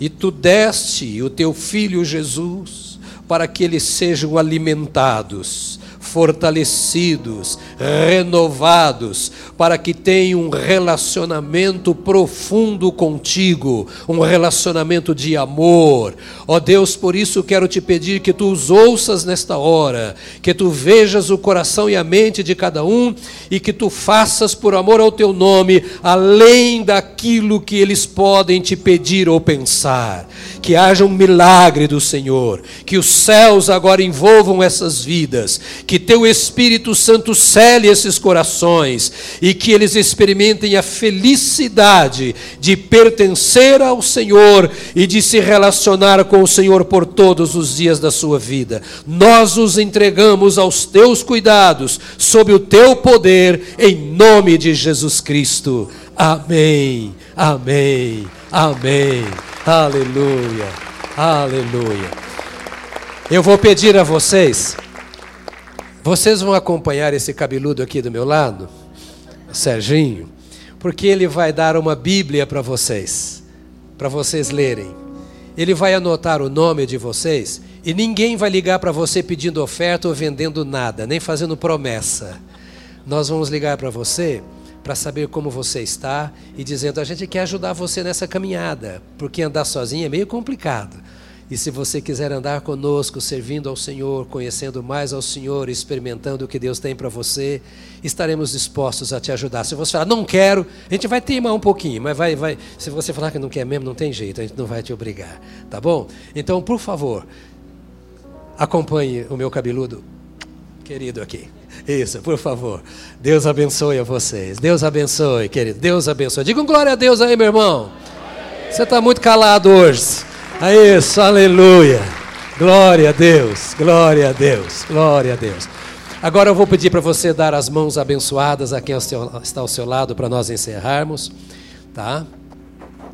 E tu deste o teu filho Jesus para que eles sejam alimentados fortalecidos, renovados, para que tenham um relacionamento profundo contigo, um relacionamento de amor. Ó Deus, por isso quero te pedir que tu os ouças nesta hora, que tu vejas o coração e a mente de cada um e que tu faças por amor ao teu nome, além daquilo que eles podem te pedir ou pensar. Que haja um milagre do Senhor, que os céus agora envolvam essas vidas, que teu Espírito Santo cele esses corações e que eles experimentem a felicidade de pertencer ao Senhor e de se relacionar com o Senhor por todos os dias da sua vida. Nós os entregamos aos teus cuidados, sob o teu poder, em nome de Jesus Cristo. Amém, amém, amém. Aleluia, aleluia. Eu vou pedir a vocês, vocês vão acompanhar esse cabeludo aqui do meu lado, Serginho, porque ele vai dar uma Bíblia para vocês, para vocês lerem. Ele vai anotar o nome de vocês e ninguém vai ligar para você pedindo oferta ou vendendo nada, nem fazendo promessa. Nós vamos ligar para você para saber como você está e dizendo: a gente quer ajudar você nessa caminhada, porque andar sozinho é meio complicado. E se você quiser andar conosco, servindo ao Senhor, conhecendo mais ao Senhor, experimentando o que Deus tem para você, estaremos dispostos a te ajudar. Se você falar, não quero, a gente vai teimar um pouquinho, mas vai, vai. Se você falar que não quer mesmo, não tem jeito, a gente não vai te obrigar, tá bom? Então, por favor, acompanhe o meu cabeludo querido aqui. Isso, por favor. Deus abençoe a vocês. Deus abençoe, querido. Deus abençoe. Diga um glória a Deus aí, meu irmão. Você está muito calado hoje. É isso, aleluia. Glória a Deus, glória a Deus, glória a Deus. Agora eu vou pedir para você dar as mãos abençoadas a quem está ao seu lado para nós encerrarmos, tá?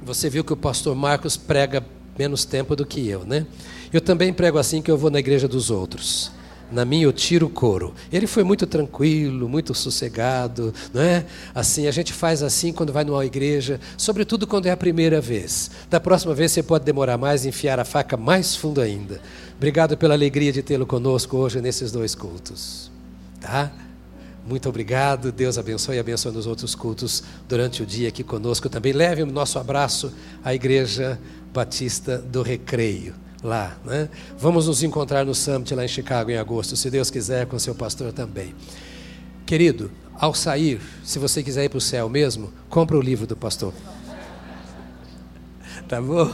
Você viu que o pastor Marcos prega menos tempo do que eu, né? Eu também prego assim que eu vou na igreja dos outros na minha eu tiro o couro. Ele foi muito tranquilo, muito sossegado, não é? Assim, a gente faz assim quando vai numa igreja, sobretudo quando é a primeira vez. Da próxima vez você pode demorar mais enfiar a faca mais fundo ainda. Obrigado pela alegria de tê-lo conosco hoje nesses dois cultos. Tá? Muito obrigado. Deus abençoe e abençoe nos outros cultos durante o dia aqui conosco também. Leve o nosso abraço à Igreja Batista do Recreio lá. Né? Vamos nos encontrar no Summit lá em Chicago em agosto, se Deus quiser, com seu pastor também. Querido, ao sair, se você quiser ir para o céu mesmo, compra o livro do pastor. Tá bom?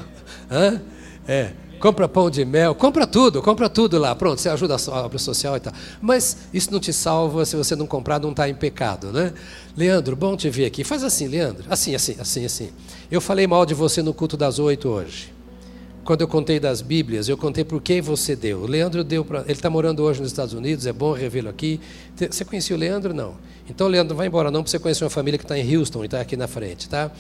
Hã? É. Compra pão de mel, compra tudo, compra tudo lá. Pronto, você ajuda a obra social e tal. Mas isso não te salva se você não comprar, não está em pecado, né? Leandro, bom te ver aqui. Faz assim, Leandro. Assim, assim, assim, assim. Eu falei mal de você no culto das oito hoje quando eu contei das Bíblias, eu contei por que você deu. O Leandro deu para. Ele está morando hoje nos Estados Unidos, é bom revê-lo aqui. Você conhecia o Leandro? Não. Então, Leandro, vai embora não, porque você conhece uma família que está em Houston e está aqui na frente, tá?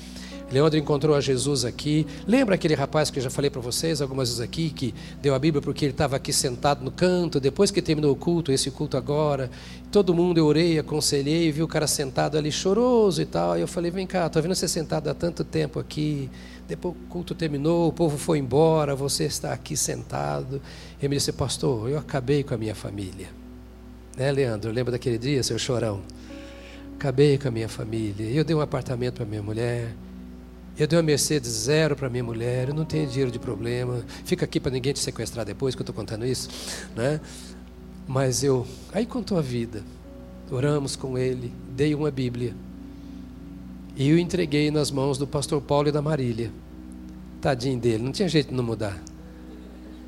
Leandro encontrou a Jesus aqui. Lembra aquele rapaz que eu já falei para vocês algumas vezes aqui, que deu a Bíblia porque ele estava aqui sentado no canto, depois que terminou o culto, esse culto agora, todo mundo eu orei, aconselhei, vi o cara sentado ali choroso e tal. E eu falei: vem cá, estou vendo você sentado há tanto tempo aqui. Depois o culto terminou, o povo foi embora, você está aqui sentado. Ele me disse, pastor, eu acabei com a minha família. Né, Leandro? Lembra daquele dia, seu chorão? Acabei com a minha família. Eu dei um apartamento para minha mulher. Eu dei uma Mercedes zero para minha mulher. Eu não tenho dinheiro de problema. Fica aqui para ninguém te sequestrar depois que eu estou contando isso. Né? Mas eu. Aí contou a vida. Oramos com ele. Dei uma Bíblia. E eu entreguei nas mãos do pastor Paulo e da Marília. Tadinho dele, não tinha jeito de não mudar.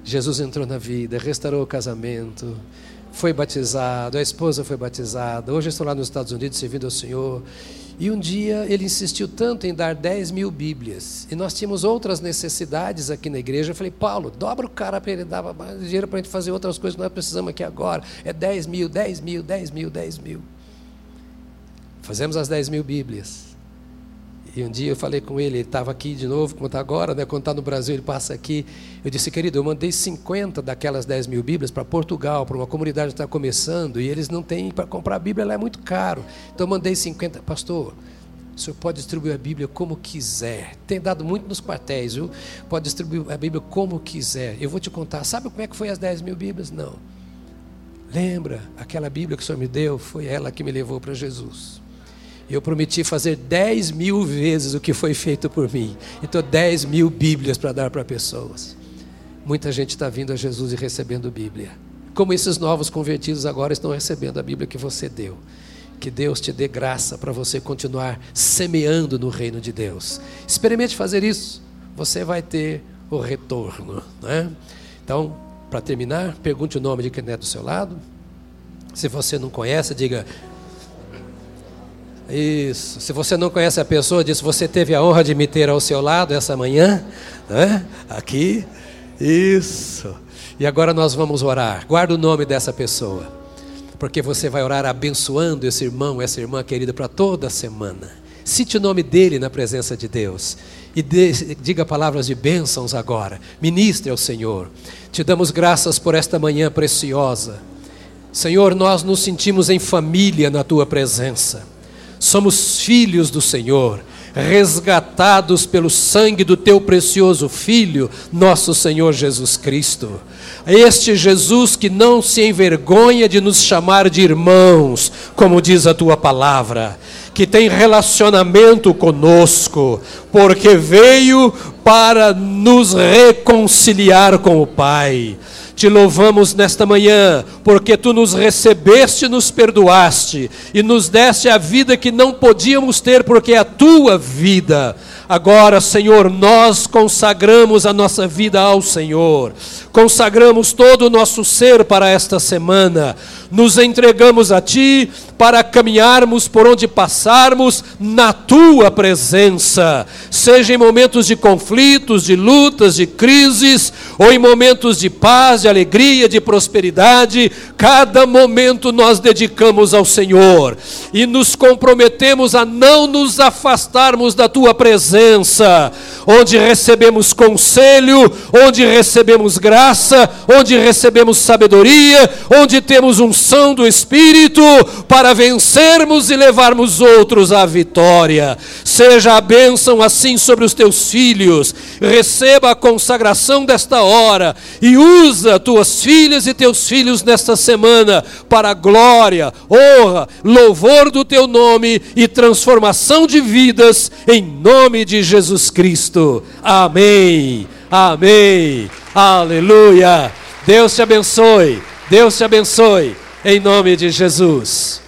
Jesus entrou na vida, restaurou o casamento, foi batizado, a esposa foi batizada. Hoje estou lá nos Estados Unidos servindo ao Senhor. E um dia ele insistiu tanto em dar 10 mil Bíblias. E nós tínhamos outras necessidades aqui na igreja. Eu falei, Paulo, dobra o cara para ele dar mais dinheiro para a gente fazer outras coisas que nós precisamos aqui agora. É 10 mil, 10 mil, 10 mil, 10 mil. Fazemos as 10 mil Bíblias. E um dia eu falei com ele, ele estava aqui de novo, como está agora, né? quando está no Brasil, ele passa aqui. Eu disse, querido, eu mandei 50 daquelas 10 mil Bíblias para Portugal, para uma comunidade que está começando, e eles não têm para comprar a Bíblia, ela é muito caro. Então eu mandei 50. Pastor, o senhor pode distribuir a Bíblia como quiser. Tem dado muito nos quartéis, viu? Pode distribuir a Bíblia como quiser. Eu vou te contar. Sabe como é que foi as 10 mil Bíblias? Não. Lembra, aquela Bíblia que o senhor me deu, foi ela que me levou para Jesus. Eu prometi fazer 10 mil vezes o que foi feito por mim. Então, 10 mil Bíblias para dar para pessoas. Muita gente está vindo a Jesus e recebendo Bíblia. Como esses novos convertidos agora estão recebendo a Bíblia que você deu. Que Deus te dê graça para você continuar semeando no reino de Deus. Experimente fazer isso, você vai ter o retorno. Né? Então, para terminar, pergunte o nome de quem é do seu lado. Se você não conhece, diga: Isso. Se você não conhece a pessoa, diz: Você teve a honra de me ter ao seu lado essa manhã, né? Aqui. Isso. E agora nós vamos orar. Guarda o nome dessa pessoa, porque você vai orar abençoando esse irmão, essa irmã querida para toda a semana. Cite o nome dele na presença de Deus e de, diga palavras de bênçãos agora. Ministre ao Senhor. Te damos graças por esta manhã preciosa. Senhor, nós nos sentimos em família na tua presença. Somos filhos do Senhor, resgatados pelo sangue do teu precioso Filho, nosso Senhor Jesus Cristo. Este Jesus que não se envergonha de nos chamar de irmãos, como diz a tua palavra, que tem relacionamento conosco, porque veio para nos reconciliar com o Pai. Te louvamos nesta manhã, porque tu nos recebeste, nos perdoaste e nos deste a vida que não podíamos ter, porque é a tua vida. Agora, Senhor, nós consagramos a nossa vida ao Senhor, consagramos todo o nosso ser para esta semana, nos entregamos a Ti para caminharmos por onde passarmos na Tua presença, seja em momentos de conflitos, de lutas, de crises, ou em momentos de paz, de alegria, de prosperidade, cada momento nós dedicamos ao Senhor. E nos comprometemos a não nos afastarmos da Tua presença, onde recebemos conselho, onde recebemos graça, onde recebemos sabedoria, onde temos unção do Espírito para vencermos e levarmos outros à vitória. Seja a bênção assim sobre os teus filhos, receba a consagração desta hora e usa tuas filhas e teus filhos nesta semana para glória, honra, louvor do teu nome e transformação de vidas em nome de Jesus Cristo. Amém. Amém. Aleluia. Deus te abençoe. Deus te abençoe em nome de Jesus.